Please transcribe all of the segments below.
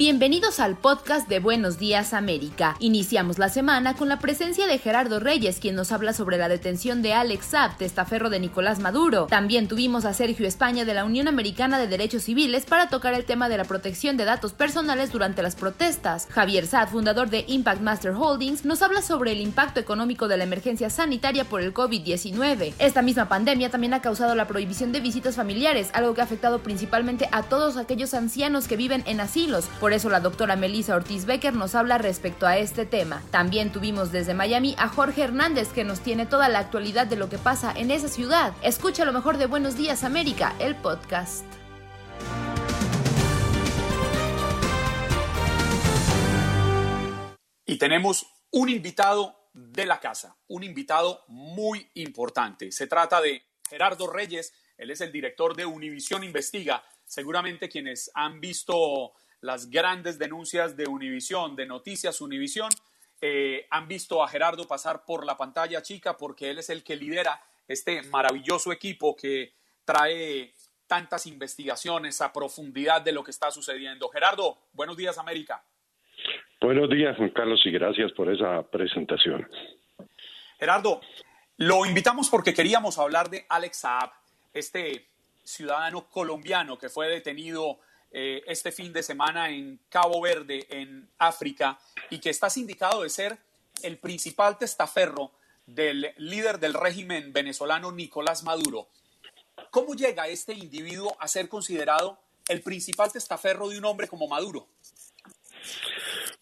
Bienvenidos al podcast de Buenos Días América. Iniciamos la semana con la presencia de Gerardo Reyes, quien nos habla sobre la detención de Alex Saab, testaferro de Nicolás Maduro. También tuvimos a Sergio España de la Unión Americana de Derechos Civiles para tocar el tema de la protección de datos personales durante las protestas. Javier Saad, fundador de Impact Master Holdings, nos habla sobre el impacto económico de la emergencia sanitaria por el COVID-19. Esta misma pandemia también ha causado la prohibición de visitas familiares, algo que ha afectado principalmente a todos aquellos ancianos que viven en asilos. Eso la doctora Melissa Ortiz Becker nos habla respecto a este tema. También tuvimos desde Miami a Jorge Hernández que nos tiene toda la actualidad de lo que pasa en esa ciudad. Escucha lo mejor de Buenos Días América, el podcast. Y tenemos un invitado de la casa, un invitado muy importante. Se trata de Gerardo Reyes, él es el director de Univisión Investiga. Seguramente quienes han visto las grandes denuncias de Univisión, de Noticias Univisión, eh, han visto a Gerardo pasar por la pantalla chica porque él es el que lidera este maravilloso equipo que trae tantas investigaciones a profundidad de lo que está sucediendo. Gerardo, buenos días América. Buenos días Juan Carlos y gracias por esa presentación. Gerardo, lo invitamos porque queríamos hablar de Alex Saab, este ciudadano colombiano que fue detenido eh, este fin de semana en Cabo Verde, en África, y que está sindicado de ser el principal testaferro del líder del régimen venezolano Nicolás Maduro. ¿Cómo llega este individuo a ser considerado el principal testaferro de un hombre como Maduro?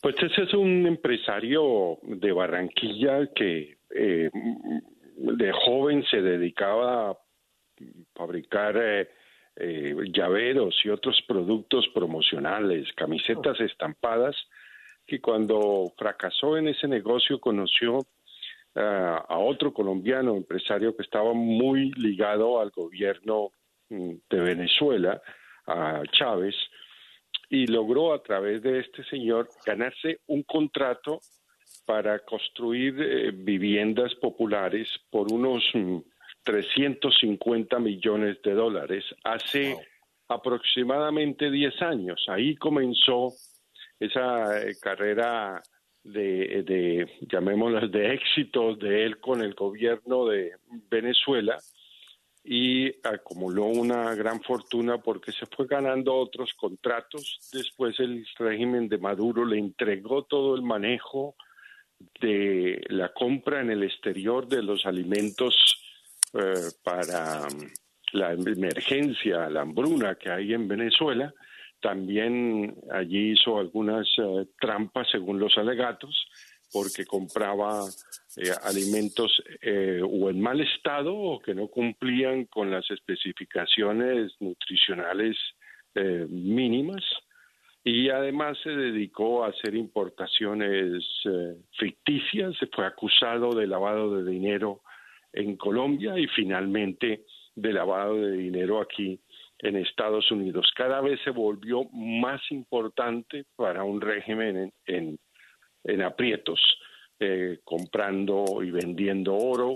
Pues ese es un empresario de Barranquilla que eh, de joven se dedicaba a fabricar eh, eh, llaveros y otros productos promocionales, camisetas estampadas, que cuando fracasó en ese negocio conoció a otro colombiano empresario que estaba muy ligado al gobierno mm, de Venezuela, a Chávez, y logró a través de este señor ganarse un contrato para construir eh, viviendas populares por unos mm, 350 millones de dólares hace aproximadamente 10 años. Ahí comenzó esa eh, carrera de, de, llamémoslas, de éxitos de él con el gobierno de Venezuela y acumuló una gran fortuna porque se fue ganando otros contratos. Después el régimen de Maduro le entregó todo el manejo de la compra en el exterior de los alimentos eh, para mm, la emergencia, la hambruna que hay en Venezuela. También allí hizo algunas eh, trampas según los alegatos porque compraba eh, alimentos o en mal estado o que no cumplían con las especificaciones nutricionales mínimas y además se dedicó a hacer importaciones eh, ficticias, se fue acusado de lavado de dinero en Colombia y finalmente de lavado de dinero aquí en Estados Unidos. Cada vez se volvió más importante para un régimen en, en, aprietos, eh, comprando y vendiendo oro,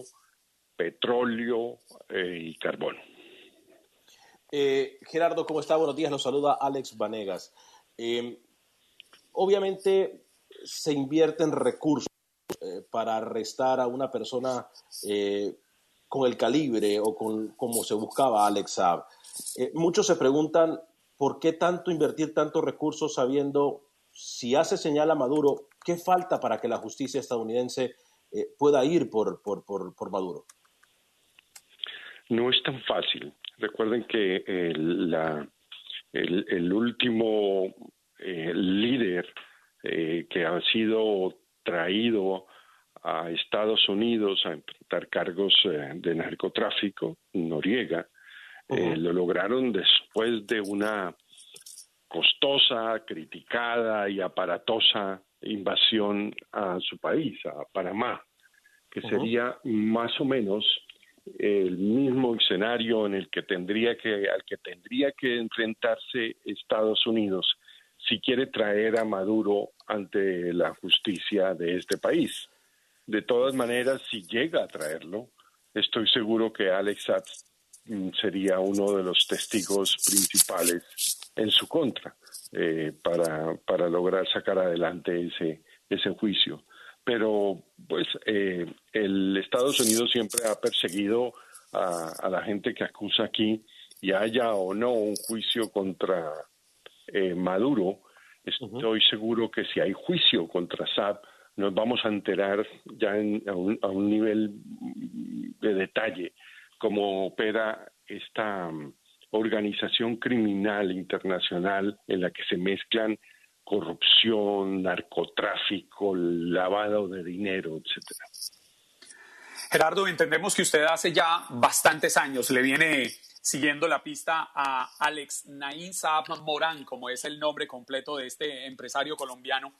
petróleo eh, y carbón. Gerardo, ¿cómo está? Buenos días, nos saluda Alex Vanegas. Obviamente se invierten recursos eh, para arrestar a una persona eh, con el calibre o con como se buscaba Alex Saab. Eh, muchos se preguntan por qué tanto invertir tantos recursos sabiendo si hace señal a Maduro, ¿qué falta para que la justicia estadounidense pueda ir por, por, por, Maduro? No es tan fácil. Recuerden que la, el, último eh, líder que ha sido traído a Estados Unidos a enfrentar cargos eh, de narcotráfico, Noriega, lo lograron después de una costosa, criticada y aparatosa invasión a su país, a Panamá, que sería más o menos el mismo escenario en el que tendría que al que tendría que enfrentarse Estados Unidos si quiere traer a Maduro ante la justicia de este país. De todas maneras, si llega a traerlo, estoy seguro que Alex Saab mm, sería uno de los testigos principales en su contra eh, para, para lograr sacar adelante ese, ese juicio pero pues eh, el Estados Unidos siempre ha perseguido a, la gente que acusa aquí y haya o no un juicio contra eh, Maduro, estoy seguro que si hay juicio contra Saab, nos vamos a enterar ya a, un, a, un, nivel de detalle cómo opera esta um, organización criminal internacional en la que se mezclan corrupción, narcotráfico, lavado de dinero, etcétera. Gerardo, entendemos que usted hace ya bastantes años le viene siguiendo la pista a Alex Naín Saab Morán, como es el nombre completo de este empresario colombiano.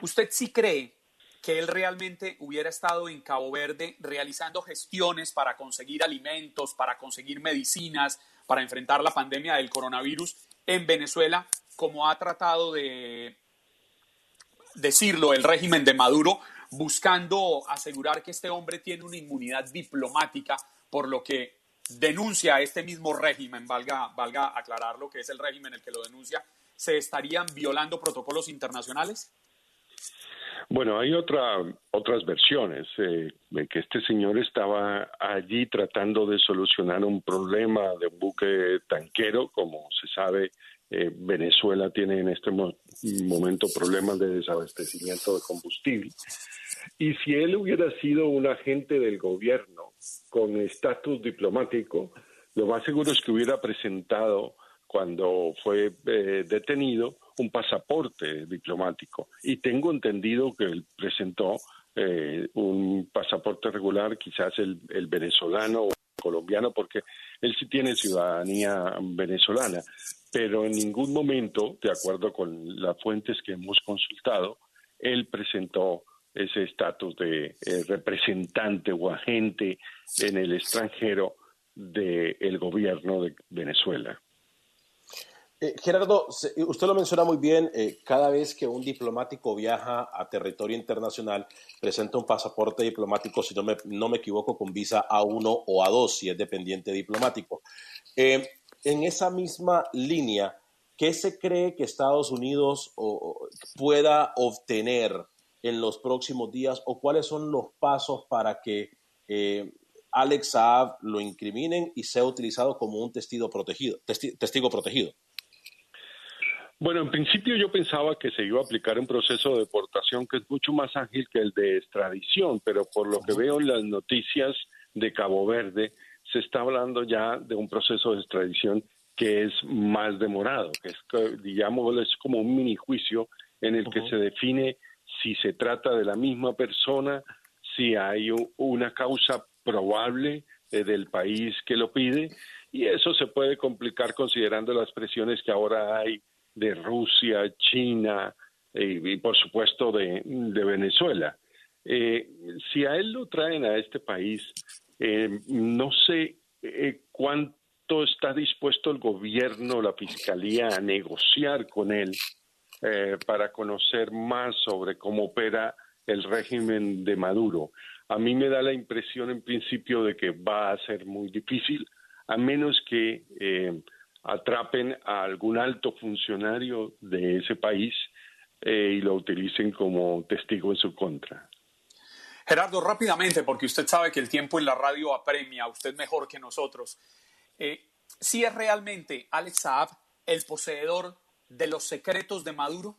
¿Usted sí cree que él realmente hubiera estado en Cabo Verde realizando gestiones para conseguir alimentos, para conseguir medicinas, para enfrentar la pandemia del coronavirus en Venezuela como ha tratado de decirlo el régimen de Maduro, buscando asegurar que este hombre tiene una inmunidad diplomática, por lo que denuncia este mismo régimen, valga, valga aclarar lo que es el régimen el que lo denuncia, ¿se estarían violando protocolos internacionales? Bueno, hay otra, otras versiones, eh, de que este señor estaba allí tratando de solucionar un problema de un buque tanquero, como se sabe, eh, Venezuela tiene en este momento problemas de desabastecimiento de combustible. Y si él hubiera sido un agente del gobierno con estatus diplomático, lo más seguro es que hubiera presentado, cuando fue eh, detenido, un pasaporte diplomático. Y tengo entendido que él presentó eh, un pasaporte regular, quizás el, el venezolano colombiano, porque él sí tiene ciudadanía venezolana pero en ningún momento, de acuerdo con las fuentes que hemos consultado, él presentó ese estatus de eh, representante o agente en el extranjero del gobierno de Venezuela. Eh, Gerardo, usted lo menciona muy bien, eh, cada vez que un diplomático viaja a territorio internacional, presenta un pasaporte diplomático, si no me, no me equivoco, con visa A1 o A2, si es dependiente diplomático en esa misma línea, ¿qué se cree que Estados Unidos pueda obtener en los próximos días o cuáles son los pasos para que eh, Alex Saab lo incriminen y sea utilizado como un testigo protegido? testigo protegido? Bueno, en principio yo pensaba que se iba a aplicar un proceso de deportación que es mucho más ágil que el de extradición, pero por lo que veo en las noticias de Cabo Verde, se está hablando ya de un proceso de extradición que es más demorado, que es, digamos, es como un mini juicio en el que se define si se trata de la misma persona, si hay una causa probable eh, del país que lo pide, y eso se puede complicar considerando las presiones que ahora hay de Rusia, China y, por supuesto de, Venezuela. Eh, si a él lo traen a este país, eh, no sé eh, cuánto está dispuesto el gobierno, la fiscalía a negociar con él para conocer más sobre cómo opera el régimen de Maduro. A mí me da la impresión en principio de que va a ser muy difícil, a menos que atrapen a algún alto funcionario de ese país eh, y lo utilicen como testigo en su contra. Gerardo, rápidamente, porque usted sabe que el tiempo en la radio apremia, usted mejor que nosotros. Eh, ¿Si es realmente Alex Saab el poseedor de los secretos de Maduro?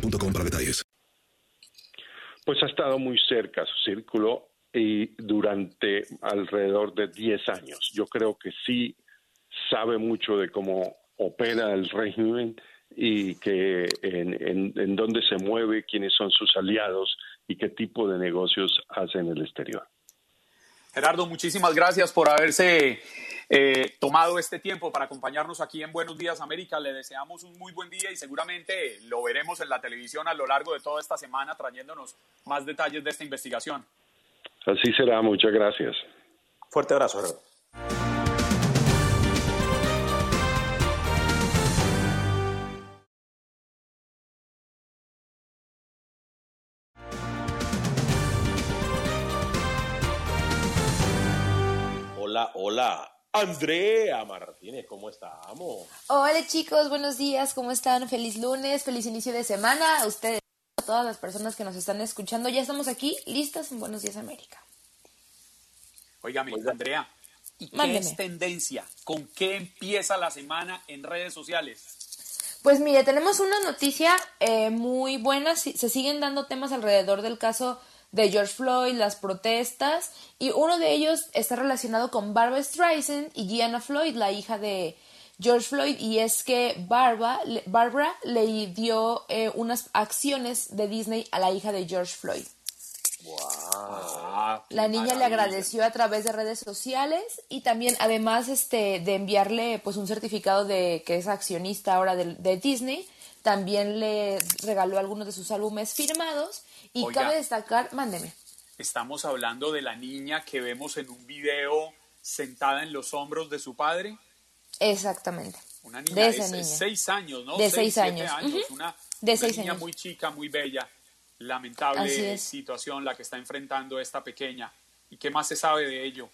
para detalles. Pues ha estado muy cerca su círculo y durante alrededor de 10 años. Yo creo que sí sabe mucho de cómo opera el régimen y que en, en dónde se mueve, quiénes son sus aliados y qué tipo de negocios hace en el exterior. Gerardo, muchísimas gracias por haberse eh, tomado este tiempo para acompañarnos aquí en Buenos Días América. Le deseamos un muy buen día y seguramente lo veremos en la televisión a lo largo de toda esta semana trayéndonos más detalles de esta investigación. Así será, muchas gracias. Fuerte abrazo, Gerardo. Hola, hola. Andrea Martínez, ¿cómo estamos? Hola chicos, buenos días, ¿cómo están? Feliz lunes, feliz inicio de semana. A ustedes, a todas las personas que nos están escuchando, ya estamos aquí listas en Buenos Días América. Óigame, Andrea, ¿y qué es tendencia? ¿Con qué empieza la semana en redes sociales? Pues mire, tenemos una noticia eh, muy buena. Se siguen dando temas alrededor del caso de George Floyd, las protestas, y uno de ellos está relacionado con Barbara Streisand y Gianna Floyd, la hija de George Floyd, y es que Barbara, Barbara le dio eh, unas acciones de Disney a la hija de George Floyd. Wow, la niña le agradeció a través de redes sociales y también además este de enviarle pues un certificado de que es accionista ahora de, de Disney también le regaló algunos de sus álbumes firmados y cabe destacar, mándeme. Estamos hablando de la niña que vemos en un video sentada en los hombros de su padre. Exactamente. Una niña de, seis años, ¿no? De seis, años. Una, de niña muy chica, muy bella. Lamentable situación la que está enfrentando esta pequeña. ¿Y qué más se sabe de ello?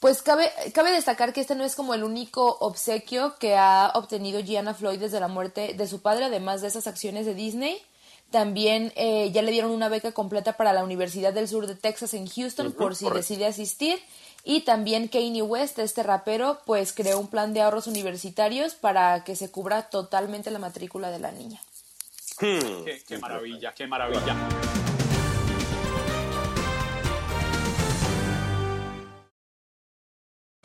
Pues cabe, cabe destacar que este no es como el único obsequio que ha obtenido Gianna Floyd desde la muerte de su padre, además de esas acciones de Disney. También eh, ya le dieron una beca completa para la Universidad del Sur de Texas en Houston por si decide asistir. Y también Kanye West, este rapero, pues creó un plan de ahorros universitarios para que se cubra totalmente la matrícula de la niña. Hmm. qué maravilla, qué maravilla.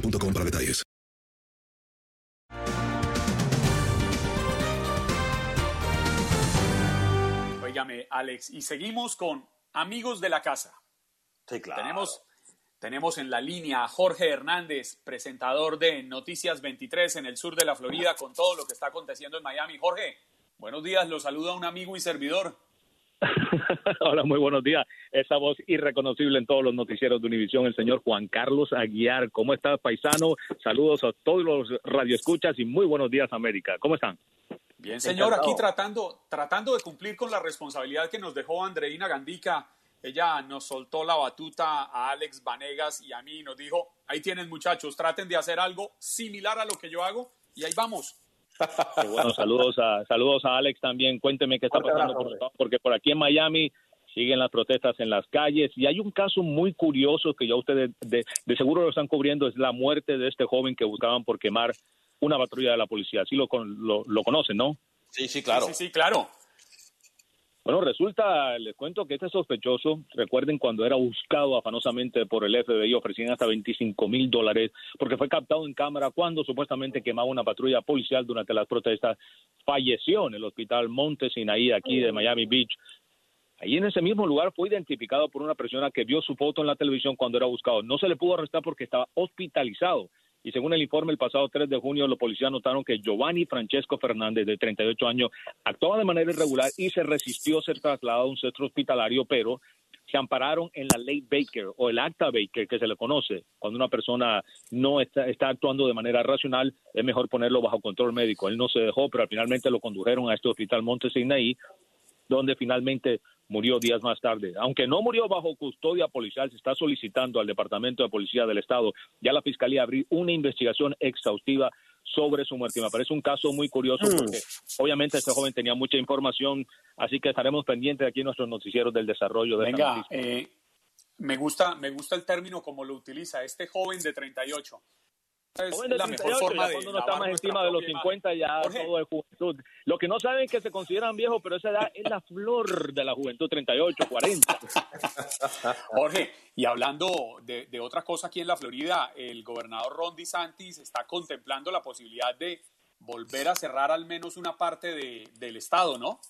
boostmobile para detalles. Óigame, Alex, y seguimos con amigos de la casa. Sí, claro. Tenemos, tenemos en la línea a Jorge Hernández, presentador de Noticias 23 en el sur de la Florida, con todo lo que está aconteciendo en Miami. Jorge, buenos días, lo saluda un amigo y servidor. Hola, muy buenos días. Esa voz irreconocible en todos los noticieros de Univisión, el señor Juan Carlos Aguiar. ¿Cómo estás, paisano? Saludos a todos los radioescuchas y muy buenos días, América. ¿Cómo están? Bien, señor, aquí tratando, tratando de cumplir con la responsabilidad que nos dejó Andreina Gandica. Ella nos soltó la batuta a Alex Vanegas y a mí y nos dijo, ahí tienen muchachos, traten de hacer algo similar a lo que yo hago y ahí vamos. Bueno, saludos a, saludos a Alex también. Cuénteme qué está pasando, porque por aquí en Miami siguen las protestas en las calles y hay un caso muy curioso que ya ustedes de, seguro lo están cubriendo, es la muerte de este joven que buscaban por quemar una patrulla de la policía. Sí lo, lo, conocen, ¿no? Sí, sí, claro. Sí, sí, claro. Bueno, resulta, les cuento que este sospechoso, recuerden cuando era buscado afanosamente por el FBI, ofrecían hasta 25 mil dólares porque fue captado en cámara cuando supuestamente quemaba una patrulla policial durante las protestas. Falleció en el hospital Monte Sinaí, aquí de Miami Beach, Ahí en ese mismo lugar fue identificado por una persona que vio su foto en la televisión cuando era buscado. No se le pudo arrestar porque estaba hospitalizado. Y según el informe, el pasado 3 de junio los policías notaron que Giovanni Francesco Fernández, de 38 años, actuaba de manera irregular y se resistió a ser trasladado a un centro hospitalario, pero se ampararon en la ley Baker o el acta Baker que se le conoce. Cuando una persona no está, está actuando de manera racional, es mejor ponerlo bajo control médico. Él no se dejó, pero finalmente lo condujeron a este hospital Monte donde finalmente murió días más tarde. Aunque no murió bajo custodia policial, se está solicitando al Departamento de Policía del Estado y a la Fiscalía abrir una investigación exhaustiva sobre su muerte. Me parece un caso muy curioso mm. porque obviamente este joven tenía mucha información, así que estaremos pendientes aquí en nuestros noticieros del desarrollo de Venga, eh, me gusta, me gusta el término como lo utiliza este joven de 38 es la mejor forma de cuando uno está más encima de los 50 ya todo es juventud. Lo que no saben es que se consideran viejos, pero esa edad es la flor de la juventud, 38, 40. Jorge, y hablando de, de otra cosa aquí en la Florida, el gobernador Ron DeSantis está contemplando la posibilidad de volver a cerrar al menos una parte de, del estado, ¿no?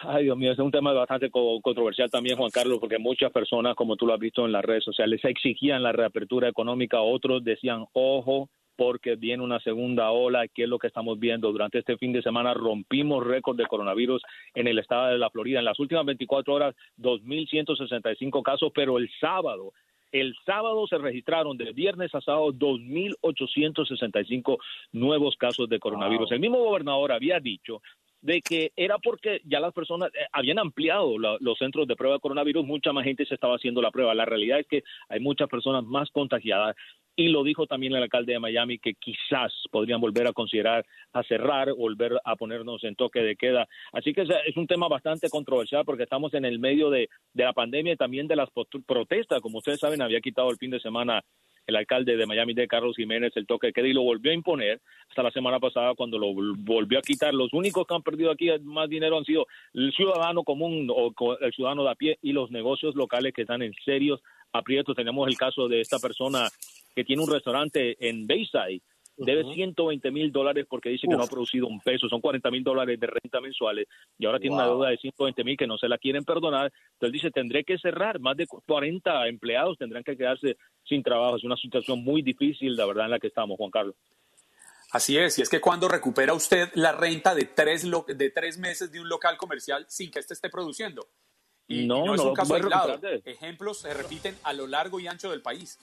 Ay, Dios mío, es un tema bastante controversial también, Juan Carlos, porque muchas personas, como tú lo has visto en las redes sociales, exigían la reapertura económica, otros decían, ojo, porque viene una segunda ola, que es lo que estamos viendo. Durante este fin de semana rompimos récord de coronavirus en el estado de la Florida. En las últimas 24 horas, 2.165 casos, pero el sábado el sábado se registraron de viernes a sábado 2.865 nuevos casos de coronavirus. El mismo gobernador había dicho de que era porque ya las personas eh, habían ampliado los centros de prueba de coronavirus, mucha más gente se estaba haciendo la prueba. La realidad es que hay muchas personas más contagiadas y lo dijo también el alcalde de Miami que quizás podrían volver a considerar a cerrar, volver a ponernos en toque de queda. Así que es un tema bastante controversial porque estamos en el medio de, la pandemia y también de las protestas. Como ustedes saben, había quitado el fin de semana el alcalde de Miami de Carlos Jiménez el toque de queda y lo volvió a imponer hasta la semana pasada cuando lo volvió a quitar. Los únicos que han perdido aquí más dinero han sido el ciudadano común o el ciudadano de a pie y los negocios locales que están en serios aprietos. Tenemos el caso de esta persona que tiene un restaurante en Bayside, debe 120 mil dólares porque dice que no ha producido un peso, son 40 mil dólares de renta mensuales y ahora tiene una deuda de 120 mil que no se la quieren perdonar. Entonces dice, tendré que cerrar, más de 40 empleados tendrán que quedarse sin trabajo. Es una situación muy difícil, la verdad, en la que estamos, Juan Carlos. Así es, y es que cuando recupera usted la renta de tres, de tres meses de un local comercial sin que éste esté produciendo. Y no, no es un caso aislado. Ejemplos se repiten a lo largo y ancho del país.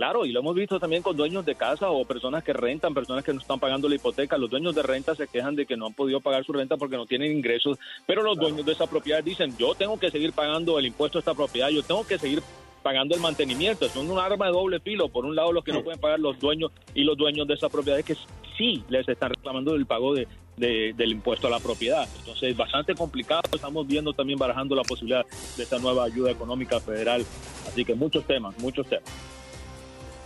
Claro, y lo hemos visto también con dueños de casa o personas que rentan, personas que no están pagando la hipoteca. Los dueños de renta se quejan de que no han podido pagar su renta porque no tienen ingresos, pero los dueños de esa propiedad dicen, yo tengo que seguir pagando el impuesto a esta propiedad, yo tengo que seguir pagando el mantenimiento. Son un arma de doble filo. Por un lado, los que no pueden pagar los dueños y los dueños de esa propiedad es que sí les están reclamando el pago de, del impuesto a la propiedad. Entonces, es bastante complicado. Estamos viendo también barajando la posibilidad de esta nueva ayuda económica federal. Así que muchos temas, muchos temas.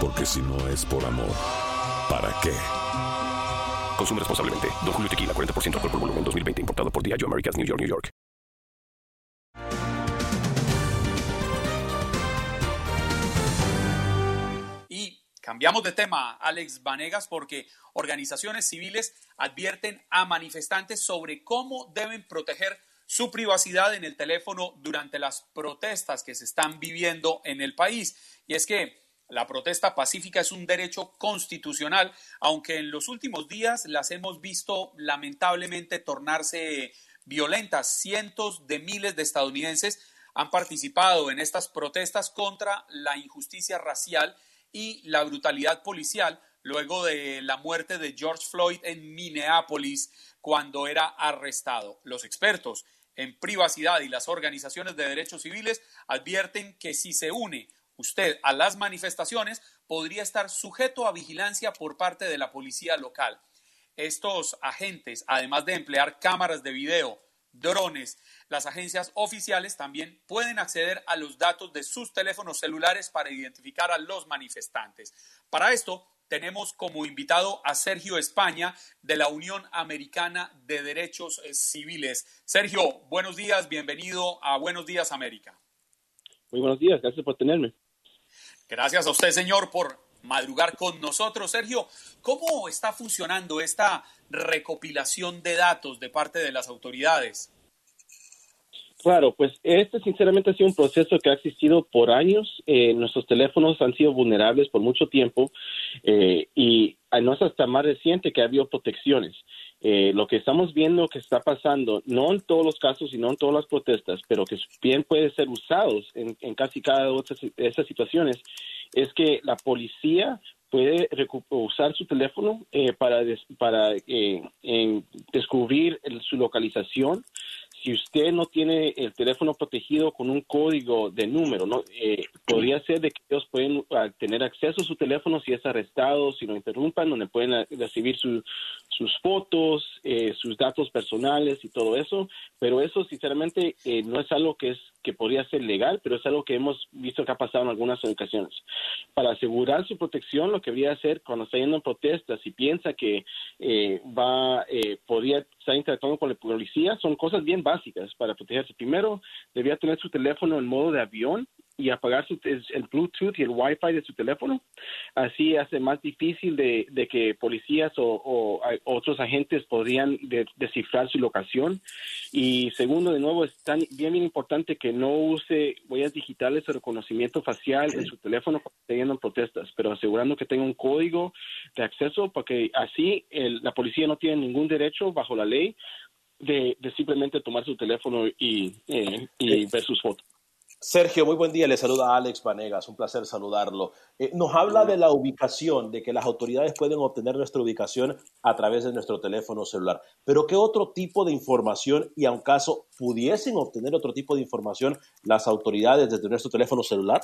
Porque si no es por amor, ¿para qué? Consume responsablemente. Don Julio Tequila, 40% alcohol por volumen, 2020. Importado por Diageo Americas, New York, New York. Y Cambiamos de tema, Alex Vanegas, porque organizaciones civiles advierten a manifestantes sobre cómo deben proteger su privacidad en el teléfono durante las protestas que se están viviendo en el país. Y es que la protesta pacífica es un derecho constitucional, aunque en los últimos días las hemos visto lamentablemente tornarse violentas. Cientos de miles de estadounidenses han participado en estas protestas contra la injusticia racial y la brutalidad policial luego de la muerte de George Floyd en Minneapolis cuando era arrestado. Los expertos en privacidad y las organizaciones de derechos civiles advierten que si se une usted a las manifestaciones podría estar sujeto a vigilancia por parte de la policía local. Estos agentes, además de emplear cámaras de video, drones, las agencias oficiales también pueden acceder a los datos de sus teléfonos celulares para identificar a los manifestantes. Para esto, tenemos como invitado a Sergio España de la Unión Americana de Derechos Civiles. Sergio, buenos días, bienvenido a Buenos Días América. Muy buenos días, gracias por tenerme. Gracias a usted, señor, por madrugar con nosotros. Sergio, ¿cómo está funcionando esta recopilación de datos de parte de las autoridades? Claro, pues este sinceramente ha sido un proceso que ha existido por años. Eh, nuestros teléfonos han sido vulnerables por mucho tiempo eh, y no es hasta más reciente que ha habido protecciones. Eh, lo que estamos viendo que está pasando, no en todos los casos y no en todas las protestas, pero que bien puede ser usados en, casi cada una de esas situaciones, es que la policía puede usar su teléfono para, para descubrir su localización si usted no tiene el teléfono protegido con un código de número, ¿no? Eh, podría ser de que ellos pueden ah, tener acceso a su teléfono si es arrestado, si lo interrumpan, donde pueden ah, recibir sus fotos, eh, sus datos personales y todo eso. Pero eso, sinceramente, eh, no es algo que es que podría ser legal, pero es algo que hemos visto que ha pasado en algunas ocasiones. Para asegurar su protección, lo que debería hacer cuando está yendo en protestas y piensa que va, podría estar interactuando con la policía, son cosas bien básicas para protegerse. Primero, debía tener su teléfono en modo de avión y apagar su, el Bluetooth y el Wi-Fi de su teléfono. Así hace más difícil de, que policías o, otros agentes podrían descifrar su locación. Y segundo, de nuevo, es tan bien, bien importante que no use huellas digitales o reconocimiento facial en su teléfono cuando protestas, pero asegurando que tenga un código de acceso porque así la policía no tiene ningún derecho bajo la ley de, simplemente tomar su teléfono y, eh, y ver sus fotos. Sergio, muy buen día. Le saluda Alex Vanegas. Un placer saludarlo. Eh, nos habla de la ubicación, de que las autoridades pueden obtener nuestra ubicación a través de nuestro teléfono celular. Pero ¿qué otro tipo de información y a un caso pudiesen obtener otro tipo de información las autoridades desde nuestro teléfono celular?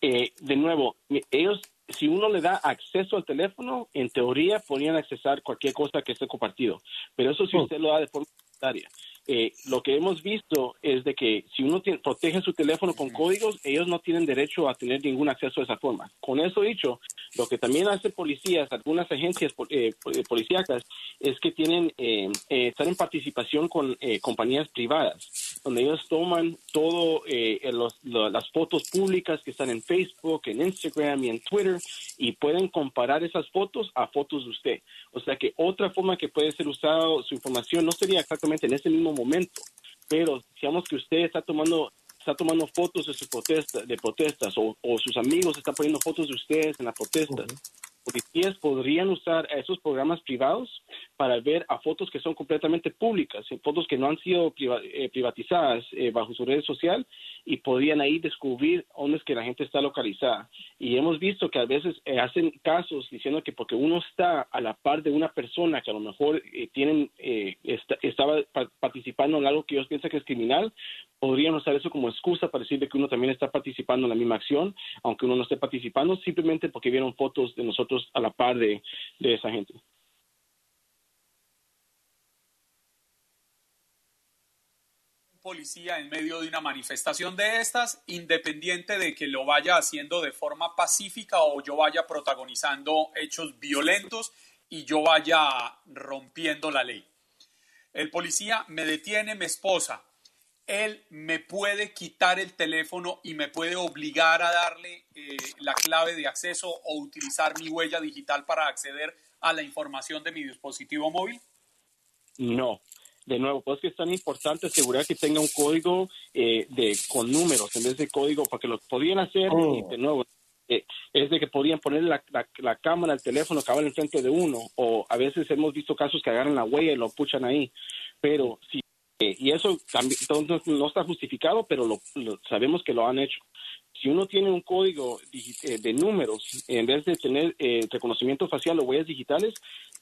Eh, de nuevo, ellos si uno le da acceso al teléfono, en teoría podrían accesar cualquier cosa que esté compartido. Pero eso si oh. usted lo da de forma voluntaria. Eh, lo que hemos visto es de que si uno protege su teléfono con códigos, ellos no tienen derecho a tener ningún acceso de esa forma. Con eso dicho, lo que también hacen policías, algunas agencias eh, eh, policíacas, es que tienen, están en participación con compañías privadas, donde ellos toman todo las fotos públicas que están en Facebook, en Instagram y en Twitter y pueden comparar esas fotos a fotos de usted. O sea que otra forma que puede ser usada su información no sería exactamente en ese mismo momento, pero digamos que usted está tomando está tomando fotos de su protesta, de protestas o, sus amigos están poniendo fotos de ustedes en las protestas. Policías podrían usar esos programas privados para ver a fotos que son completamente públicas, fotos que no han sido eh, privatizadas eh, bajo su red social y podrían ahí descubrir dónde es que la gente está localizada. Y hemos visto que a veces eh, hacen casos diciendo que porque uno está a la par de una persona que a lo mejor tienen estaba participando en algo que ellos piensan que es criminal, podrían usar eso como excusa para decir que uno también está participando en la misma acción, aunque uno no esté participando, simplemente porque vieron fotos de nosotros a la par de esa gente. policía en medio de una manifestación de estas, independiente de que lo vaya haciendo de forma pacífica o yo vaya protagonizando hechos violentos y yo vaya rompiendo la ley. El policía me detiene, me esposa. Él me puede quitar el teléfono y me puede obligar a darle eh, la clave de acceso o utilizar mi huella digital para acceder a la información de mi dispositivo móvil? No. De nuevo, pues que es tan importante asegurar que tenga un código eh, de con números en vez de código, porque lo podían hacer, y de nuevo, eh, es de que podían poner la, la, cámara, el teléfono, acabar enfrente de uno, o a veces hemos visto casos que agarran la huella y lo puchan ahí. Pero si eh, y eso también no, está justificado, pero lo, sabemos que lo han hecho. Si uno tiene un código eh, de números, en vez de tener eh, reconocimiento facial o huellas digitales,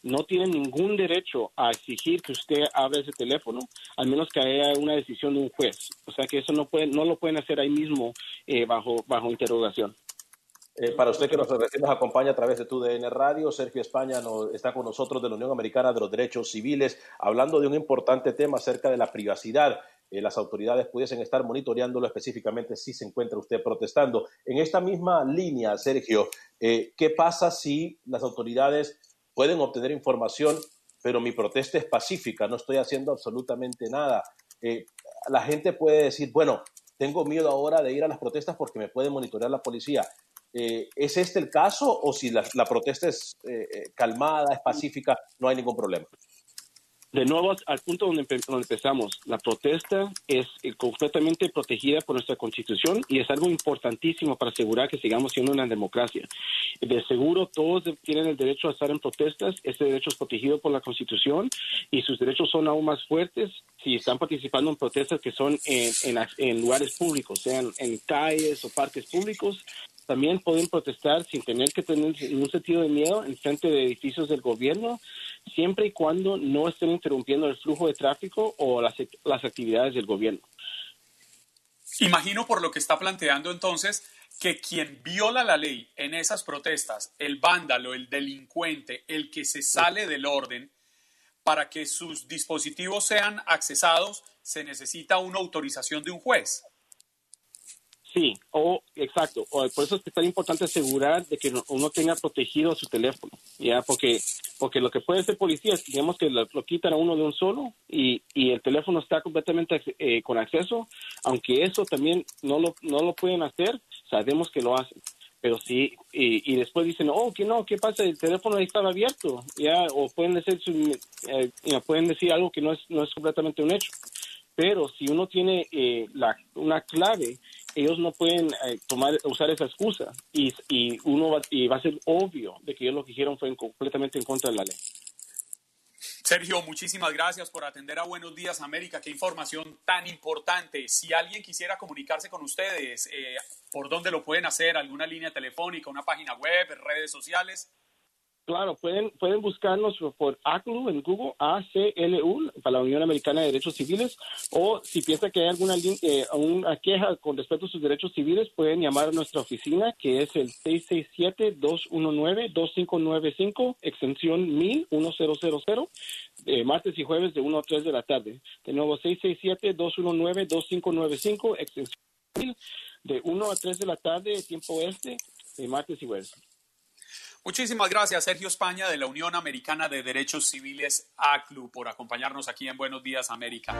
no tiene ningún derecho a exigir que usted abra ese teléfono, al menos que haya una decisión de un juez. O sea que eso no, puede, no lo pueden hacer ahí mismo bajo, bajo interrogación. Eh, para usted que nos, nos, acompaña a través de tu DN Radio, Sergio España está con nosotros de la Unión Americana de los Derechos Civiles, hablando de un importante tema acerca de la privacidad. Eh, las autoridades pudiesen estar monitoreándolo específicamente si se encuentra usted protestando. En esta misma línea, Sergio, eh, ¿qué pasa si las autoridades pueden obtener información, pero mi protesta es pacífica, no estoy haciendo absolutamente nada? la gente puede decir, bueno, tengo miedo ahora de ir a las protestas porque me puede monitorear la policía. Eh, ¿Es este el caso o si la, protesta es eh, eh, calmada, es pacífica, no hay ningún problema? De nuevo, al punto donde, empezamos, la protesta es completamente protegida por nuestra constitución y es algo importantísimo para asegurar que sigamos siendo una democracia. De seguro, todos tienen el derecho a estar en protestas, ese derecho es protegido por la constitución y sus derechos son aún más fuertes si están participando en protestas que son en, lugares públicos, sean en calles o parques públicos, también pueden protestar sin tener que tener ningún sentido de miedo en frente de edificios del gobierno, siempre y cuando no estén interrumpiendo el flujo de tráfico o las, las actividades del gobierno. Imagino por lo que está planteando entonces que quien viola la ley en esas protestas, el vándalo, el delincuente, el que se sale del orden, para que sus dispositivos sean accesados, se necesita una autorización de un juez. Sí, o exacto. por eso es que es tan importante asegurar de que uno tenga protegido su teléfono, ya, porque porque lo que puede ser policía es, digamos que lo, quitan a uno de un solo y, y el teléfono está completamente eh, con acceso, aunque eso también no lo no lo pueden hacer, sabemos que lo hacen. Pero sí, y, y después dicen, oh, que no, ¿qué pasa? El teléfono ahí estaba abierto, ya, o pueden decir, eh, pueden decir algo que no es, no es completamente un hecho. Pero si uno tiene eh, la, una clave ellos no pueden eh, tomar, usar esa excusa y, y uno va, y va a ser obvio de que ellos lo que hicieron fue completamente en contra de la ley. Sergio, muchísimas gracias por atender a Buenos Días América. Qué información tan importante. Si alguien quisiera comunicarse con ustedes, eh, ¿por dónde lo pueden hacer? ¿Alguna línea telefónica, una página web, redes sociales? Claro, pueden, pueden buscarnos por ACLU en Google, A-C-L-U, para la Unión Americana de Derechos Civiles, o si piensa que hay alguna eh, una queja con respecto a sus derechos civiles, pueden llamar a nuestra oficina, que es el 667-219-2595, extensión 1000, 1000, eh, martes y jueves de 1 a 3 de la tarde. De nuevo, 667-219-2595, extensión 1000, de 1 a 3 de la tarde, tiempo este, de martes y jueves. Muchísimas gracias, Sergio España, de la Unión Americana de Derechos Civiles, ACLU, por acompañarnos aquí en Buenos Días, América.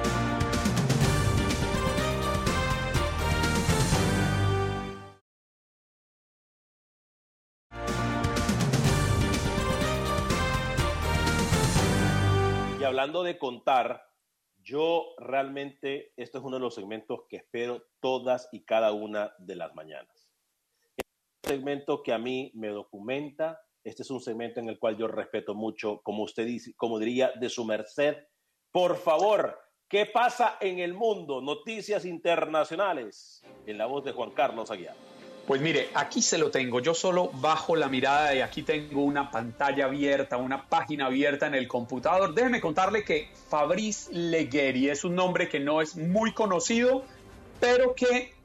Y hablando de contar, yo realmente, esto es uno de los segmentos que espero todas y cada una de las mañanas segmento que a mí me documenta. Este es un segmento en el cual yo respeto mucho, como usted dice, como diría, de su merced. Por favor, ¿qué pasa en el mundo? Noticias internacionales. En la voz de Juan Carlos Aguiar. Pues mire, aquí se lo tengo. Yo solo bajo la mirada y aquí tengo una pantalla abierta, una página abierta en el computador. Déjeme contarle que Fabrice Legueri es un nombre que no es muy conocido, pero que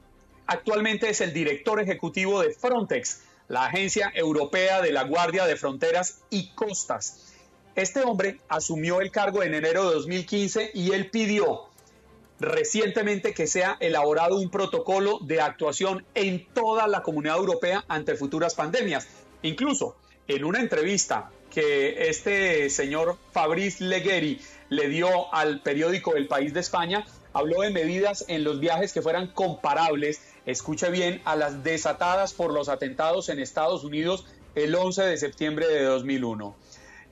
Actualmente es el director ejecutivo de Frontex, la agencia europea de la Guardia de Fronteras y Costas. Este hombre asumió el cargo en enero de 2015 y él pidió recientemente que sea elaborado un protocolo de actuación en toda la comunidad europea ante futuras pandemias. Incluso en una entrevista que este señor Fabrice Legueri le dio al periódico El País de España, habló de medidas en los viajes que fueran comparables, escuche bien, a las desatadas por los atentados en Estados Unidos el 11 de septiembre de 2001.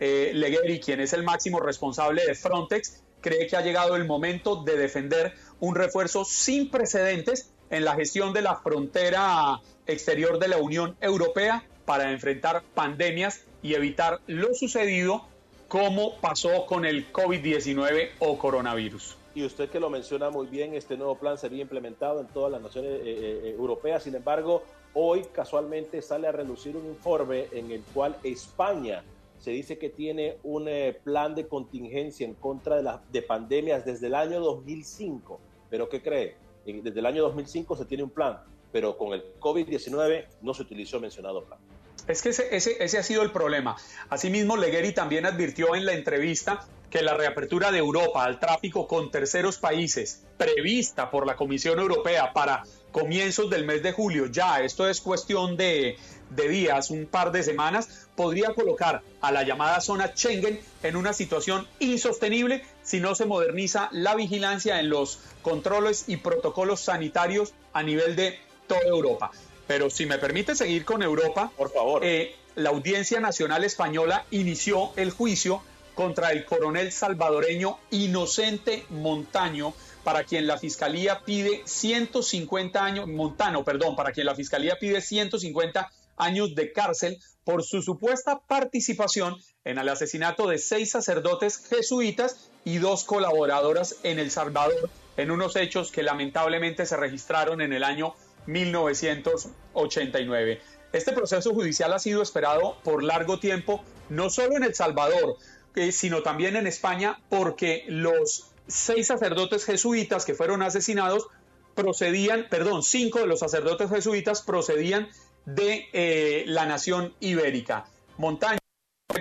Eh, Legueri, quien es el máximo responsable de Frontex, cree que ha llegado el momento de defender un refuerzo sin precedentes en la gestión de la frontera exterior de la Unión Europea para enfrentar pandemias y evitar lo sucedido como pasó con el COVID-19 o coronavirus. Y usted que lo menciona muy bien, este nuevo plan sería implementado en todas las naciones eh, eh, eh, europeas. Sin embargo, hoy casualmente sale a relucir un informe en el cual España se dice que tiene un plan de contingencia en contra de, de pandemias desde el año 2005. ¿Pero qué cree? Desde el año 2005 se tiene un plan, pero con el COVID-19 no se utilizó mencionado plan. Es que ese, ese, ese ha sido el problema. Asimismo, Legueri también advirtió en la entrevista que la reapertura de Europa al tráfico con terceros países, prevista por la Comisión Europea para comienzos del mes de julio, ya esto es cuestión de, de, días, un par de semanas, podría colocar a la llamada zona Schengen en una situación insostenible si no se moderniza la vigilancia en los controles y protocolos sanitarios a nivel de toda Europa. Pero si me permite seguir con Europa, por favor. Eh, la Audiencia Nacional Española inició el juicio contra el coronel salvadoreño Inocente Montaño, para quien la fiscalía pide 150 años, Montano, perdón, para quien la fiscalía pide 150 años de cárcel por su supuesta participación en el asesinato de seis sacerdotes jesuitas y dos colaboradoras en El Salvador, en unos hechos que lamentablemente se registraron en el año 1989. Este proceso judicial ha sido esperado por largo tiempo, no solo en El Salvador, eh, sino también en España, porque los seis sacerdotes jesuitas que fueron asesinados procedían, perdón, cinco de los sacerdotes jesuitas procedían de eh, la nación ibérica. Montaño,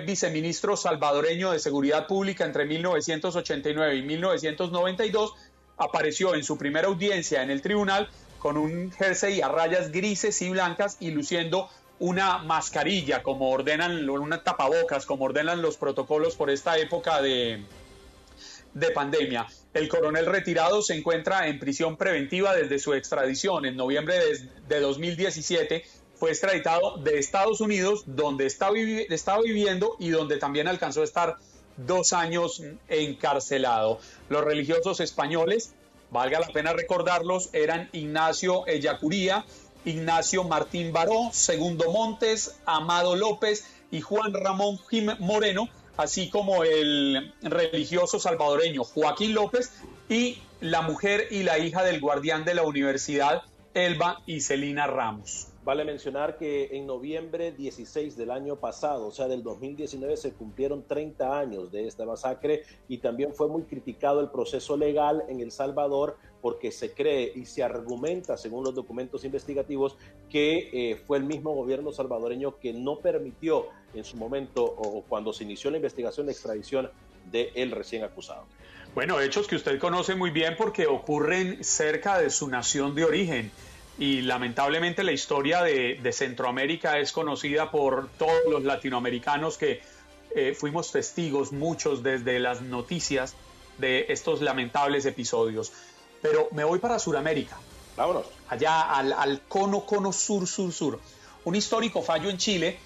viceministro salvadoreño de Seguridad Pública entre 1989 y 1992, apareció en su primera audiencia en el tribunal con un jersey a rayas grises y blancas y luciendo una mascarilla, como ordenan, una tapabocas, como ordenan los protocolos por esta época de, de pandemia. El coronel retirado se encuentra en prisión preventiva desde su extradición en noviembre de, de 2017. Fue extraditado de Estados Unidos, donde está estaba viviendo y donde también alcanzó a estar dos años encarcelado. Los religiosos españoles valga la pena recordarlos, eran Ignacio Ellacuría, Ignacio Martín Baró, Segundo Montes, Amado López y Juan Ramón Moreno, así como el religioso salvadoreño Joaquín López y la mujer y la hija del guardián de la universidad, Elba y Celina Ramos. Vale mencionar que en noviembre 16 del año pasado, o sea, del 2019, se cumplieron 30 años de esta masacre y también fue muy criticado el proceso legal en El Salvador porque se cree y se argumenta, según los documentos investigativos, que eh, fue el mismo gobierno salvadoreño que no permitió en su momento o cuando se inició la investigación de extradición de el recién acusado. Bueno, hechos que usted conoce muy bien porque ocurren cerca de su nación de origen y lamentablemente la historia de, Centroamérica es conocida por todos los latinoamericanos que eh, fuimos testigos, muchos desde las noticias de estos lamentables episodios. Pero me voy para Sudamérica. Vámonos. Allá al, al cono, cono sur, sur, sur. Un histórico fallo en Chile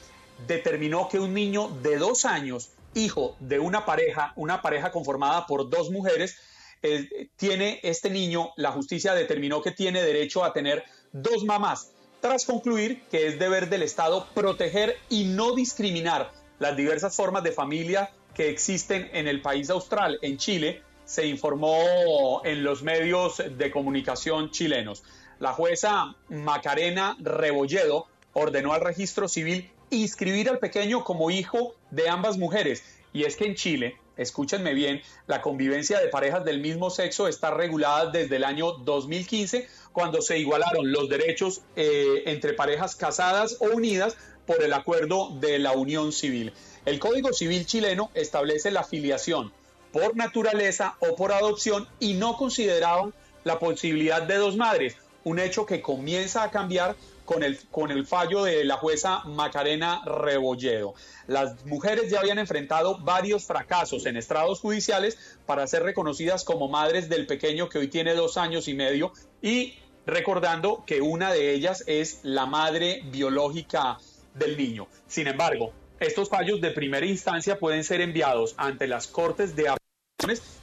determinó que un niño de dos años, hijo de una pareja, una pareja conformada por dos mujeres, eh, tiene este niño, la justicia determinó que tiene derecho a tener dos mamás, tras concluir que es deber del Estado proteger y no discriminar las diversas formas de familia que existen en el país austral, en Chile, se informó en los medios de comunicación chilenos. La jueza Macarena Rebolledo ordenó al registro civil inscribir al pequeño como hijo de ambas mujeres. Y es que en Chile escúchenme bien, la convivencia de parejas del mismo sexo está regulada desde el año 2015, cuando se igualaron los derechos eh, entre parejas casadas o unidas por el acuerdo de la unión civil. El Código Civil chileno establece la filiación por naturaleza o por adopción y no consideraban la posibilidad de dos madres, un hecho que comienza a cambiar con el, con el fallo de la jueza Macarena Rebolledo. Las mujeres ya habían enfrentado varios fracasos en estrados judiciales para ser reconocidas como madres del pequeño que hoy tiene dos años y medio y recordando que una de ellas es la madre biológica del niño. Sin embargo, estos fallos de primera instancia pueden ser enviados ante las Cortes de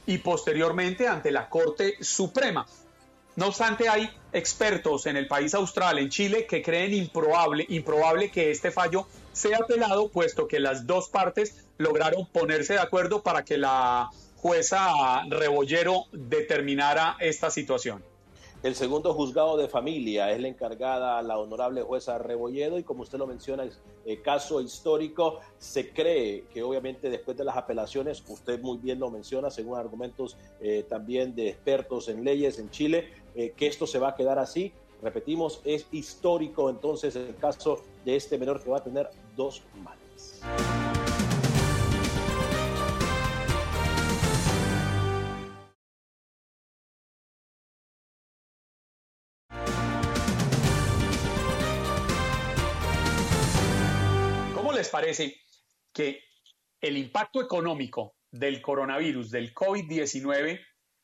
y posteriormente ante la Corte Suprema. No obstante, hay expertos en el país austral, en Chile, que creen improbable, improbable que este fallo sea apelado, puesto que las dos partes lograron ponerse de acuerdo para que la jueza Rebollero determinara esta situación. El segundo juzgado de familia es la encargada la honorable jueza Rebolledo y como usted lo menciona, es eh, caso histórico. Se cree que obviamente después de las apelaciones, usted muy bien lo menciona, según argumentos eh, también de expertos en leyes en Chile, eh, que esto se va a quedar así. Repetimos, es histórico entonces el caso de este menor que va a tener dos madres. Que el impacto económico del coronavirus, del COVID-19,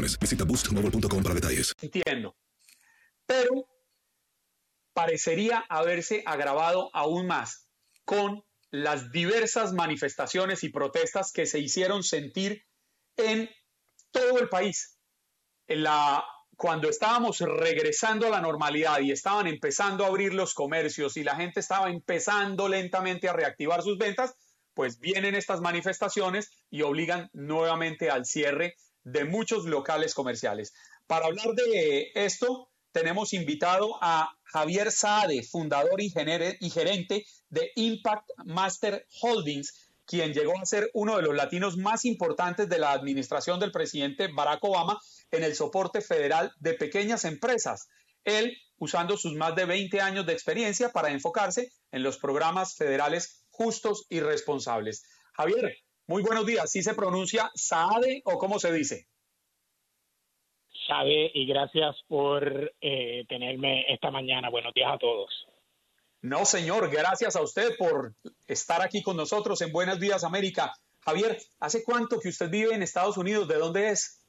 Visita boostmobile.com para detalles. Entiendo. Pero parecería haberse agravado aún más con las diversas manifestaciones y protestas que se hicieron sentir en todo el país. Cuando estábamos regresando a la normalidad y estaban empezando a abrir los comercios y la gente estaba empezando lentamente a reactivar sus ventas, pues vienen estas manifestaciones y obligan nuevamente al cierre de muchos locales comerciales. Para hablar de esto, tenemos invitado a Javier Saade, fundador y, gerente de Impact Master Holdings, quien llegó a ser uno de los latinos más importantes de la administración del presidente Barack Obama en el soporte federal de pequeñas empresas. Él usando sus más de 20 años de experiencia para enfocarse en los programas federales justos y responsables. Javier, muy buenos días. ¿Sí se pronuncia Saade o cómo se dice? Saade y gracias por eh, tenerme esta mañana. Buenos días a todos. No, señor, gracias a usted por estar aquí con nosotros en Buenos Días América. Javier, ¿hace cuánto que usted vive en Estados Unidos? ¿De dónde es?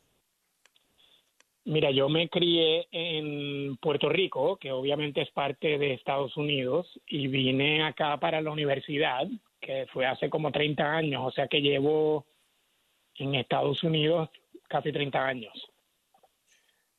Mira, yo me crié en Puerto Rico, que obviamente es parte de Estados Unidos, y vine acá para la universidad que fue hace como 30 años, o sea que llevo en Estados Unidos casi 30 años.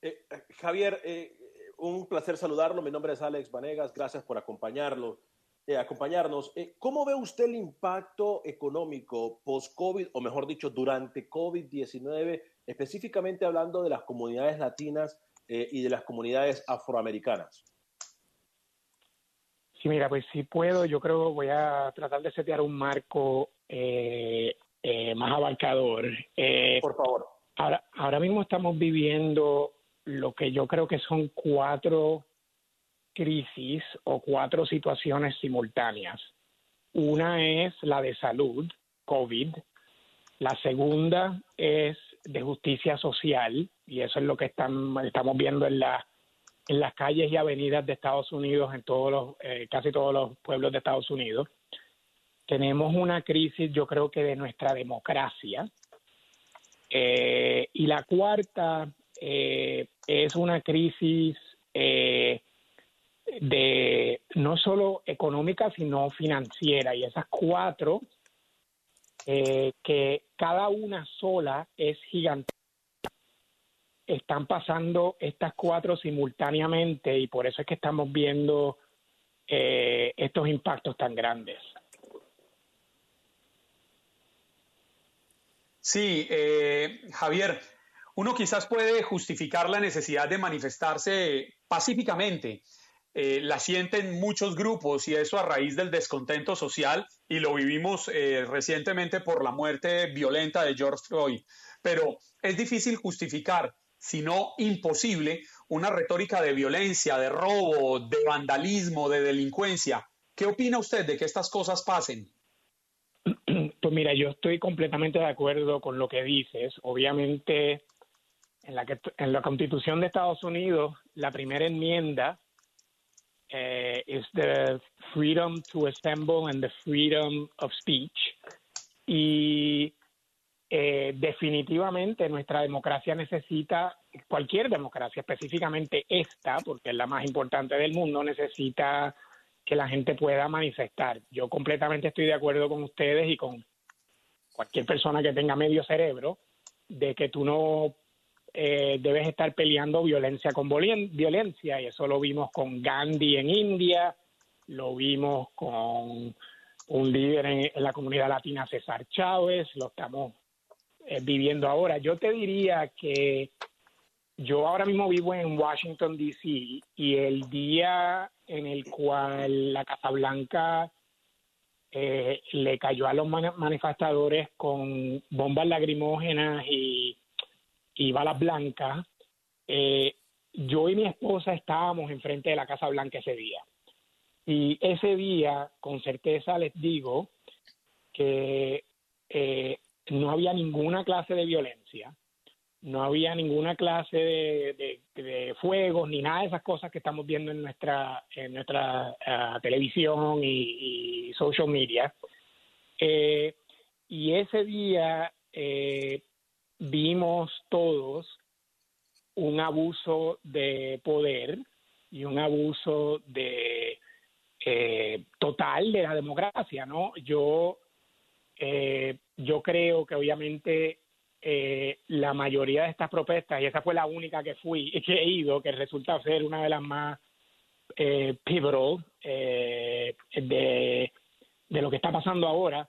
Eh, Javier, eh, un placer saludarlo. Mi nombre es Alex Vanegas. Gracias por acompañarlo, eh, acompañarnos. ¿Cómo ve usted el impacto económico post-COVID, o mejor dicho, durante COVID-19, específicamente hablando de las comunidades latinas y de las comunidades afroamericanas? Sí, mira, pues si puedo, yo creo voy a tratar de setear un marco eh, eh, más abarcador. Eh, Por favor. Ahora, ahora mismo estamos viviendo lo que yo creo que son cuatro crisis o cuatro situaciones simultáneas. Una es la de salud, COVID. La segunda es de justicia social, y eso es lo que están, estamos viendo en la en las calles y avenidas de Estados Unidos, en todos los, eh, casi todos los pueblos de Estados Unidos. Tenemos una crisis, yo creo que de nuestra democracia. Eh, y la cuarta eh, es una crisis de no solo económica, sino financiera. Y esas cuatro, que cada una sola es gigante están pasando estas cuatro simultáneamente y por eso es que estamos viendo eh, estos impactos tan grandes. Sí, eh, Javier, uno quizás puede justificar la necesidad de manifestarse pacíficamente. Eh, la sienten muchos grupos y eso a raíz del descontento social y lo vivimos recientemente por la muerte violenta de George Floyd. Pero es difícil justificar, si no imposible, una retórica de violencia, de robo, de vandalismo, de delincuencia. ¿Qué opina usted de que estas cosas pasen? Pues mira, yo estoy completamente de acuerdo con lo que dices. Obviamente, en la, que, en la Constitución de Estados Unidos, la primera enmienda eh, es the freedom to assemble and the freedom of speech. Y eh, definitivamente nuestra democracia necesita, cualquier democracia, específicamente esta, porque es la más importante del mundo, necesita que la gente pueda manifestar. Yo completamente estoy de acuerdo con ustedes y con cualquier persona que tenga medio cerebro de que tú no eh, debes estar peleando violencia con violencia y eso lo vimos con Gandhi en India, lo vimos con un líder en, la comunidad latina, César Chávez, lo estamos eh, viviendo ahora. Yo te diría que yo ahora mismo vivo en Washington, D.C. y el día en el cual la Casa Blanca eh, le cayó a los manifestadores con bombas lacrimógenas y, balas blancas. Eh, yo y mi esposa estábamos enfrente de la Casa Blanca ese día. Y ese día, con certeza les digo que no había ninguna clase de violencia no había ninguna clase de, de, fuegos ni nada de esas cosas que estamos viendo en nuestra en nuestra ah, televisión y, social media. Eh, y ese día eh, vimos todos un abuso de poder y un abuso de eh, total de la democracia no yo yo creo que obviamente eh, la mayoría de estas protestas, y esa fue la única que fui, que he ido, que resulta ser una de las más eh, pivotal eh, de, lo que está pasando ahora.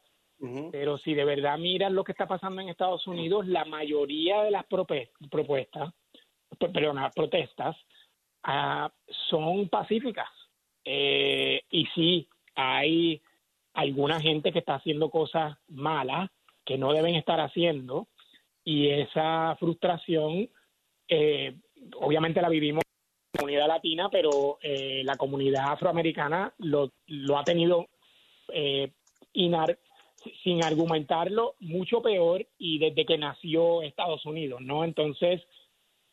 Pero si de verdad miran lo que está pasando en Estados Unidos, la mayoría de las propuestas, perdón, protestas ah, son pacíficas. Eh, y sí, hay alguna gente que está haciendo cosas malas que no deben estar haciendo, y esa frustración eh, obviamente la vivimos en la comunidad latina, pero eh, la comunidad afroamericana lo, lo ha tenido eh, sin argumentarlo mucho peor y desde que nació Estados Unidos, ¿no? Entonces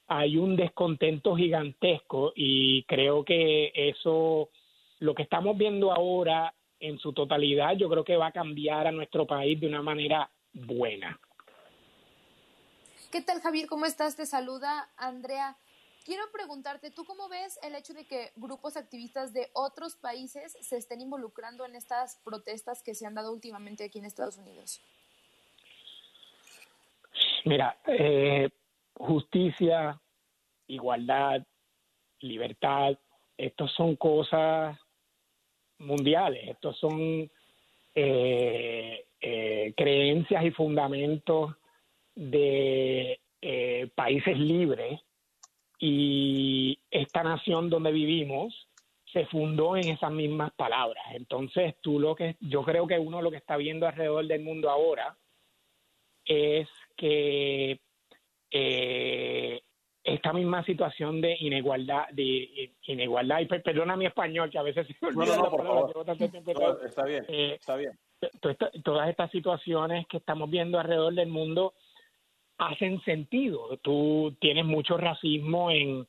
hay un descontento gigantesco y creo que eso, lo que estamos viendo ahora en su totalidad, yo creo que va a cambiar a nuestro país de una manera buena. ¿Qué tal, Javier? ¿Cómo estás? Te saluda Andrea. Quiero preguntarte, ¿tú cómo ves el hecho de que grupos activistas de otros países se estén involucrando en estas protestas que se han dado últimamente aquí en Estados Unidos? Mira, eh, justicia, igualdad, libertad, estos son cosas mundiales, estos son eh, eh, creencias y fundamentos de eh, países libres y esta nación donde vivimos se fundó en esas mismas palabras. Entonces, tú lo que yo creo que uno lo que está viendo alrededor del mundo ahora es que esta misma situación de inigualdad, de inigualdad, y perdona mi español, que a veces se me olvida está bien, eh, está bien. Todas estas situaciones que estamos viendo alrededor del mundo hacen sentido. Tú tienes mucho racismo en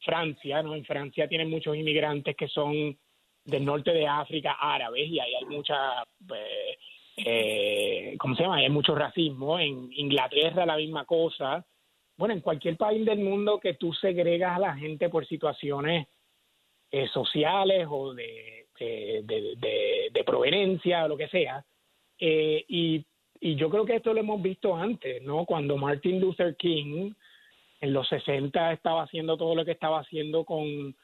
Francia, ¿no? En Francia tienen muchos inmigrantes que son del norte de África, árabes, y ahí hay mucha, eh, eh, ¿cómo se llama? Hay mucho racismo. En Inglaterra la misma cosa. Bueno, en cualquier país del mundo que tú segregas a la gente por situaciones eh, sociales o de, de, de, proveniencia o lo que sea, y y yo creo que esto lo hemos visto antes, ¿no? Cuando Martin Luther King en los 60 estaba haciendo todo lo que estaba haciendo con,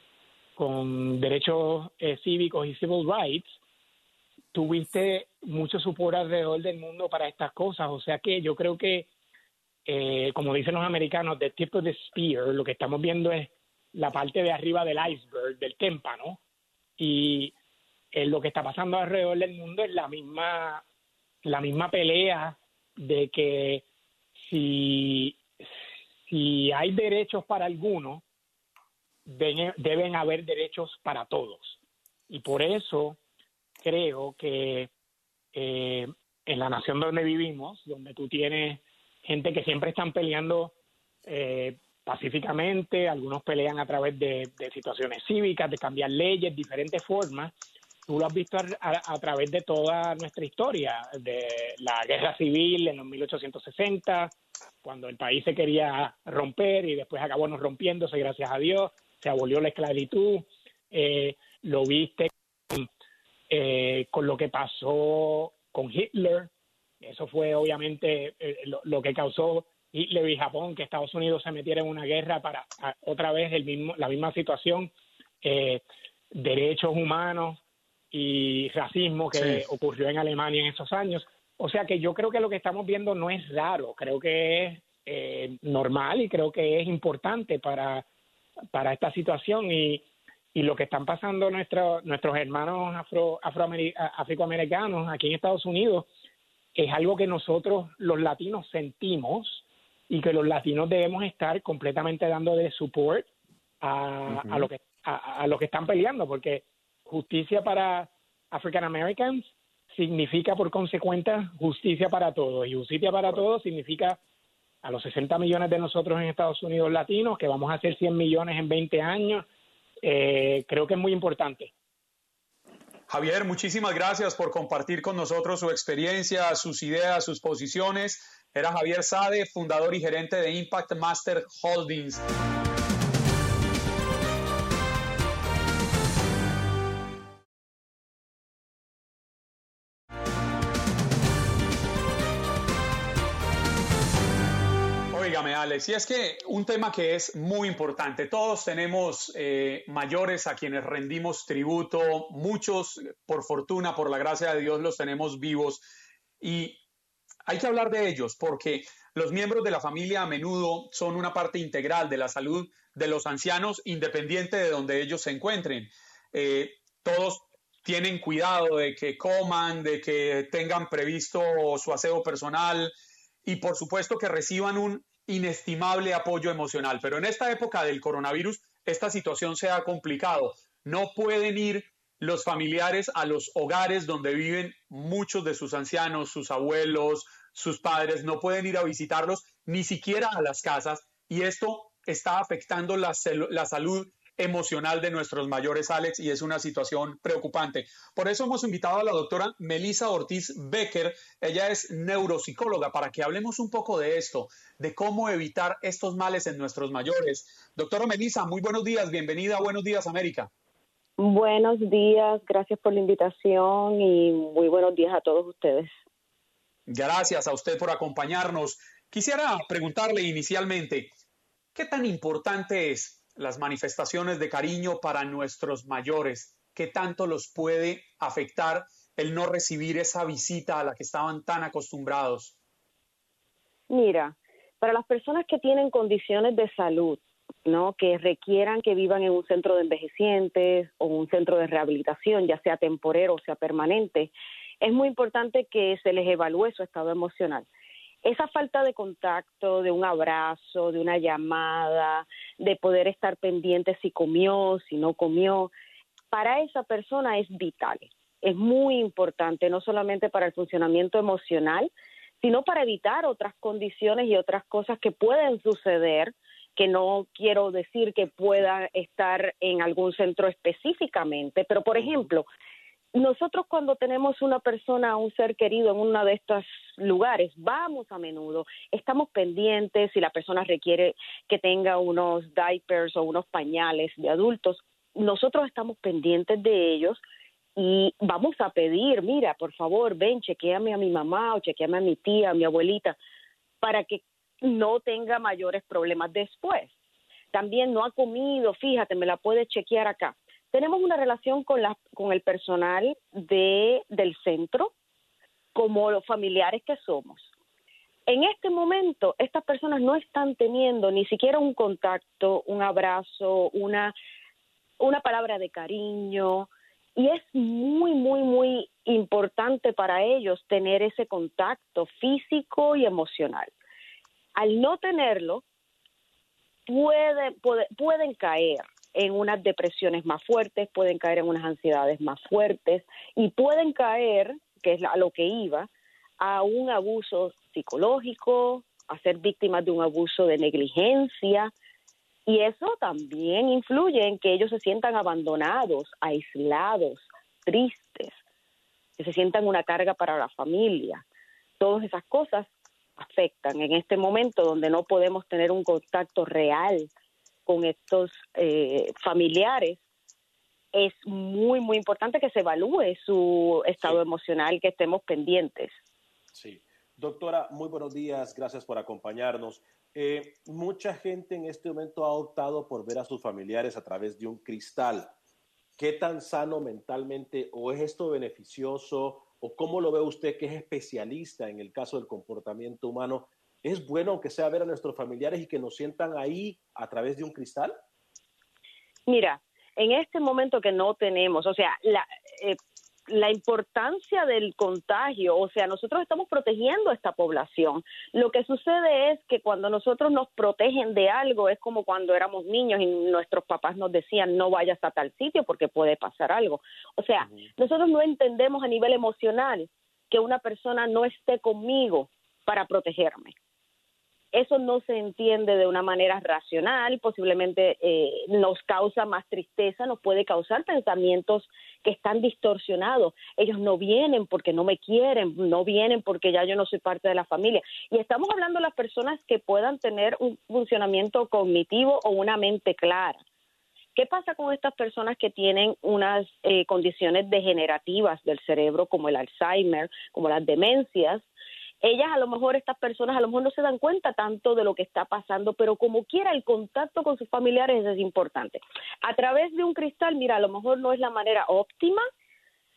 con derechos eh, cívicos y civil rights, tuviste mucho support alrededor del mundo para estas cosas. O sea que yo creo que, eh, como dicen los americanos, the tip of the spear, lo que estamos viendo es la parte de arriba del iceberg, del témpano, y eh, lo que está pasando alrededor del mundo es la misma, la misma pelea de que si, si hay derechos para algunos, deben, haber derechos para todos. Y por eso creo que eh, en la nación donde vivimos, donde tú tienes gente que siempre están peleando eh, pacíficamente, algunos pelean a través de, situaciones cívicas, de cambiar leyes, diferentes formas. Tú lo has visto a, través de toda nuestra historia, de la guerra civil en los 1860, cuando el país se quería romper y después acabó no rompiéndose, gracias a Dios, se abolió la esclavitud. Eh, lo viste eh, con lo que pasó con Hitler. Eso fue obviamente eh, lo, que causó Hitler y Japón, que Estados Unidos se metiera en una guerra para otra vez el mismo, la misma situación, eh, derechos humanos y racismo que ocurrió en Alemania en esos años. O sea que yo creo que lo que estamos viendo no es raro, creo que es eh, normal y creo que es importante para, para esta situación y, y lo que están pasando nuestros nuestros hermanos afro, afroamericanos aquí en Estados Unidos es algo que nosotros los latinos sentimos y que los latinos debemos estar completamente dando de support a, a lo que a, a, que están peleando porque justicia para African Americans significa por consecuencia justicia para todos. Y justicia para todos significa a los 60 millones de nosotros en Estados Unidos latinos que vamos a hacer 100 millones en 20 años. Eh, creo que es muy importante. Javier, muchísimas gracias por compartir con nosotros su experiencia, sus ideas, sus posiciones. Era Javier Sade, fundador y gerente de Impact Master Holdings. Alex, y es que un tema que es muy importante, todos tenemos eh, mayores a quienes rendimos tributo, muchos, por fortuna, por la gracia de Dios, los tenemos vivos y hay que hablar de ellos porque los miembros de la familia a menudo son una parte integral de la salud de los ancianos, independiente de donde ellos se encuentren. Eh, todos tienen cuidado de que coman, de que tengan previsto su aseo personal y por supuesto que reciban un inestimable apoyo emocional. Pero en esta época del coronavirus, esta situación se ha complicado. No pueden ir los familiares a los hogares donde viven muchos de sus ancianos, sus abuelos, sus padres, no pueden ir a visitarlos, ni siquiera a las casas, y esto está afectando la, la salud emocional de nuestros mayores, Alex, y es una situación preocupante. Por eso hemos invitado a la doctora Melissa Ortiz Becker. Ella es neuropsicóloga para que hablemos un poco de esto, de cómo evitar estos males en nuestros mayores. Doctora Melissa, muy buenos días. Bienvenida Buenos Días, América. Buenos días, gracias por la invitación y muy buenos días a todos ustedes. Gracias a usted por acompañarnos. Quisiera preguntarle inicialmente, ¿qué tan importante es las manifestaciones de cariño para nuestros mayores, qué tanto los puede afectar el no recibir esa visita a la que estaban tan acostumbrados? Mira, para las personas que tienen condiciones de salud, ¿no? que requieran que vivan en un centro de envejecientes o un centro de rehabilitación, ya sea temporero o sea permanente, es muy importante que se les evalúe su estado emocional esa falta de contacto, de un abrazo, de una llamada, de poder estar pendiente si comió, si no comió, para esa persona es vital. Es muy importante, no solamente para el funcionamiento emocional, sino para evitar otras condiciones y otras cosas que pueden suceder, que no quiero decir que pueda estar en algún centro específicamente, pero por ejemplo, nosotros cuando tenemos una persona, un ser querido en uno de estos lugares, vamos a menudo, estamos pendientes si la persona requiere que tenga unos diapers o unos pañales de adultos, nosotros estamos pendientes de ellos y vamos a pedir, mira, por favor, ven, chequeame a mi mamá o chequeame a mi tía, a mi abuelita, para que no tenga mayores problemas después. También no ha comido, fíjate, me la puedes chequear acá tenemos una relación con, la, con el personal de, del centro como los familiares que somos. En este momento, estas personas no están teniendo ni siquiera un contacto, un abrazo, una, una palabra de cariño, y es muy, muy, muy importante para ellos tener ese contacto físico y emocional. Al no tenerlo, puede, pueden caer en unas depresiones más fuertes, pueden caer en unas ansiedades más fuertes y pueden caer, que es a lo que iba, a un abuso psicológico, a ser víctimas de un abuso de negligencia. Y eso también influye en que ellos se sientan abandonados, aislados, tristes, que se sientan una carga para la familia. Todas esas cosas afectan en este momento donde no podemos tener un contacto real con estos eh, familiares, es muy, muy importante que se evalúe su estado emocional, que estemos pendientes. Sí. Doctora, muy buenos días, gracias por acompañarnos. Eh, mucha gente en este momento ha optado por ver a sus familiares a través de un cristal. ¿Qué tan sano mentalmente o es esto beneficioso o cómo lo ve usted que es especialista en el caso del comportamiento humano ¿Es bueno que sea ver a nuestros familiares y que nos sientan ahí a través de un cristal? Mira, en este momento que no tenemos, o sea, la, eh, la importancia del contagio, o sea, nosotros estamos protegiendo a esta población. Lo que sucede es que cuando nosotros nos protegen de algo, es como cuando éramos niños y nuestros papás nos decían no vayas a tal sitio porque puede pasar algo. O sea, nosotros no entendemos a nivel emocional que una persona no esté conmigo para protegerme eso no se entiende de una manera racional, posiblemente eh, nos causa más tristeza, nos puede causar pensamientos que están distorsionados. Ellos no vienen porque no me quieren, no vienen porque ya yo no soy parte de la familia. Y estamos hablando de las personas que puedan tener un funcionamiento cognitivo o una mente clara. ¿Qué pasa con estas personas que tienen unas eh, condiciones degenerativas del cerebro como el Alzheimer, como las demencias? Ellas a lo mejor, estas personas a lo mejor no se dan cuenta tanto de lo que está pasando, pero como quiera el contacto con sus familiares es importante. A través de un cristal, mira, a lo mejor no es la manera óptima,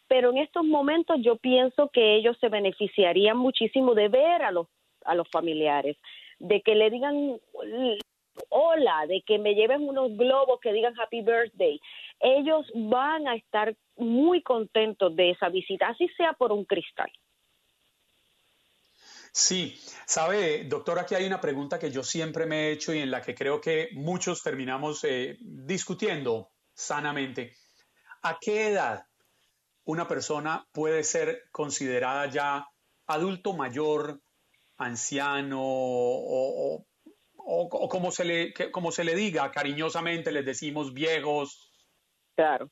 pero en estos momentos yo pienso que ellos se beneficiarían muchísimo de ver a los, a los familiares, de que le digan hola, de que me lleven unos globos que digan happy birthday. Ellos van a estar muy contentos de esa visita, así sea por un cristal. Sí, sabe, doctor, aquí hay una pregunta que yo siempre me he hecho y en la que creo que muchos terminamos eh, discutiendo sanamente. ¿A qué edad una persona puede ser considerada ya adulto mayor, anciano o, como, se le, como se le diga cariñosamente, les decimos viejos? Claro.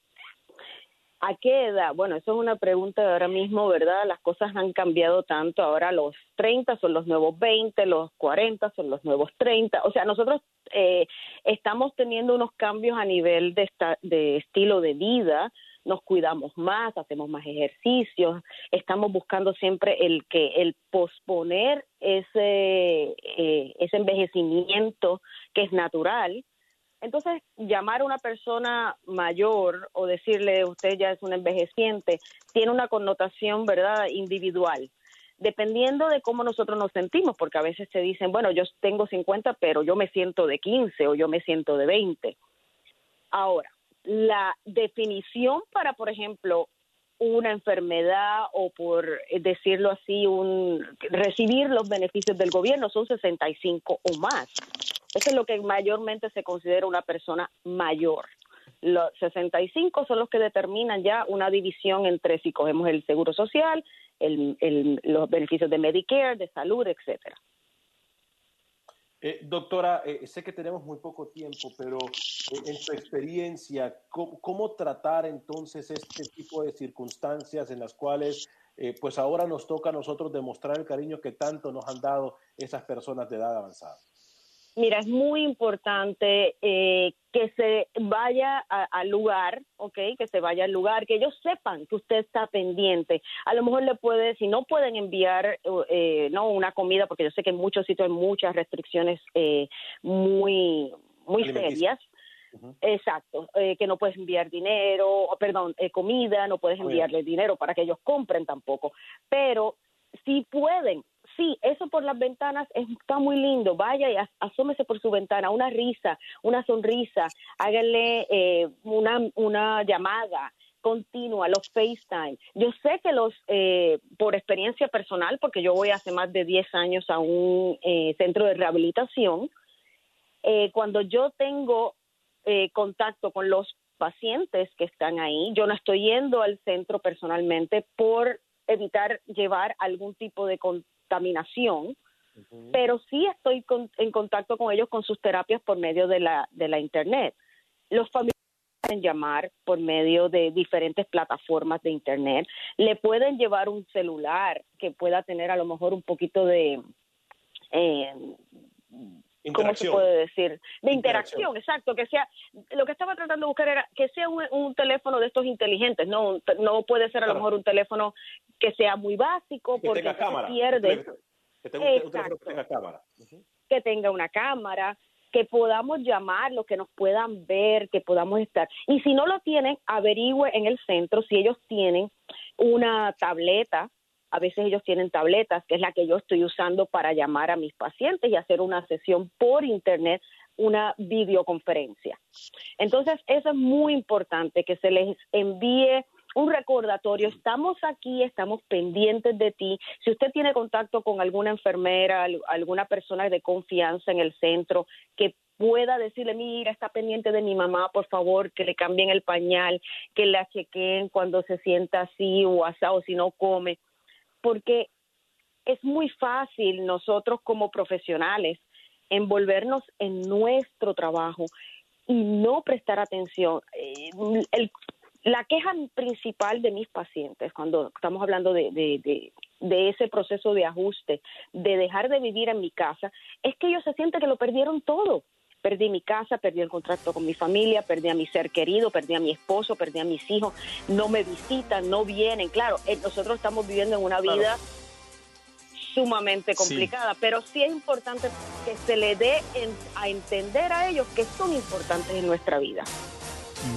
¿A qué edad? Bueno, eso es una pregunta de ahora mismo, ¿verdad? Las cosas han cambiado tanto. Ahora los 30 son los nuevos 20, los 40 son los nuevos 30. O sea, nosotros eh, estamos teniendo unos cambios a nivel de, de estilo de vida. Nos cuidamos más, hacemos más ejercicios, estamos buscando siempre el que el posponer ese eh, ese envejecimiento que es natural entonces, llamar a una persona mayor o decirle usted ya es un envejeciente tiene una connotación, ¿verdad?, individual. Dependiendo de cómo nosotros nos sentimos, porque a veces te dicen, bueno, yo tengo 50, pero yo me siento de 15 o yo me siento de 20. Ahora, la definición para, por ejemplo, una enfermedad o por decirlo así, un recibir los beneficios del gobierno son 65 o más. Eso es lo que mayormente se considera una persona mayor. Los 65 son los que determinan ya una división entre si cogemos el seguro social, los beneficios de Medicare, de salud, etcétera. Eh, doctora, eh, sé que tenemos muy poco tiempo, pero eh, en su experiencia, ¿cómo, tratar entonces este tipo de circunstancias en las cuales, pues ahora nos toca a nosotros demostrar el cariño que tanto nos han dado esas personas de edad avanzada? Mira, es muy importante eh, que se vaya al lugar, ¿ok? Que se vaya al lugar, que ellos sepan que usted está pendiente. A lo mejor le puede, si no pueden enviar, eh, no una comida, porque yo sé que en muchos sitios hay muchas restricciones eh, muy, muy serias. Exacto, que no puedes enviar dinero, perdón, comida, no puedes enviarle dinero para que ellos compren tampoco. Pero si pueden sí, eso por las ventanas está muy lindo. Vaya y asómese por su ventana, una risa, una sonrisa, háganle eh, una, una llamada continua, los FaceTime. Yo sé que los, eh, por experiencia personal, porque yo voy hace más de 10 años a un eh, centro de rehabilitación, cuando yo tengo contacto con los pacientes que están ahí, yo no estoy yendo al centro personalmente por evitar llevar algún tipo de contaminación, pero sí estoy en contacto con ellos con sus terapias por medio de la, de la Internet. Los familiares pueden llamar por medio de diferentes plataformas de Internet, le pueden llevar un celular que pueda tener a lo mejor un poquito de... Eh, ¿cómo se puede decir? De interacción. exacto, que sea, lo que estaba tratando de buscar era que sea un, teléfono de estos inteligentes, no no puede ser a lo mejor un teléfono que sea muy básico porque se pierde. Que tenga, cámara. Que tenga una cámara, que podamos llamarlos, que nos puedan ver, que podamos estar. Y si no lo tienen, averigüe en el centro si ellos tienen una tableta a veces ellos tienen tabletas, que es la que yo estoy usando para llamar a mis pacientes y hacer una sesión por internet, una videoconferencia. Entonces, eso es muy importante, que se les envíe un recordatorio, estamos aquí, estamos pendientes de ti. Si usted tiene contacto con alguna enfermera, alguna persona de confianza en el centro, que pueda decirle, mira, está pendiente de mi mamá, por favor, que le cambien el pañal, que la chequeen cuando se sienta así o asado, si no come porque es muy fácil nosotros como profesionales envolvernos en nuestro trabajo y no prestar atención. Eh, la queja principal de mis pacientes, cuando estamos hablando de, de, ese proceso de ajuste, de dejar de vivir en mi casa, es que ellos se sienten que lo perdieron todo. Perdí mi casa, perdí el contrato con mi familia, perdí a mi ser querido, perdí a mi esposo, perdí a mis hijos, no me visitan, no vienen. Claro, eh, nosotros estamos viviendo en una vida sumamente complicada, pero sí es importante que se le dé a entender a ellos que son importantes en nuestra vida.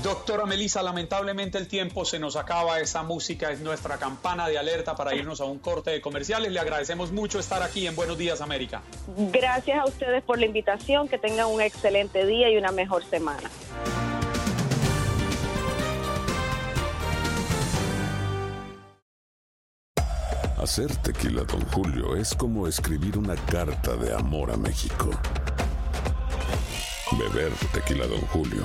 Doctora Melissa, lamentablemente el tiempo se nos acaba. Esa música es nuestra campana de alerta para irnos a un corte de comerciales. Le agradecemos mucho estar aquí en Buenos Días América. Gracias a ustedes por la invitación. Que tengan un excelente día y una mejor semana. Hacer tequila, don Julio, es como escribir una carta de amor a México. Beber tequila, don Julio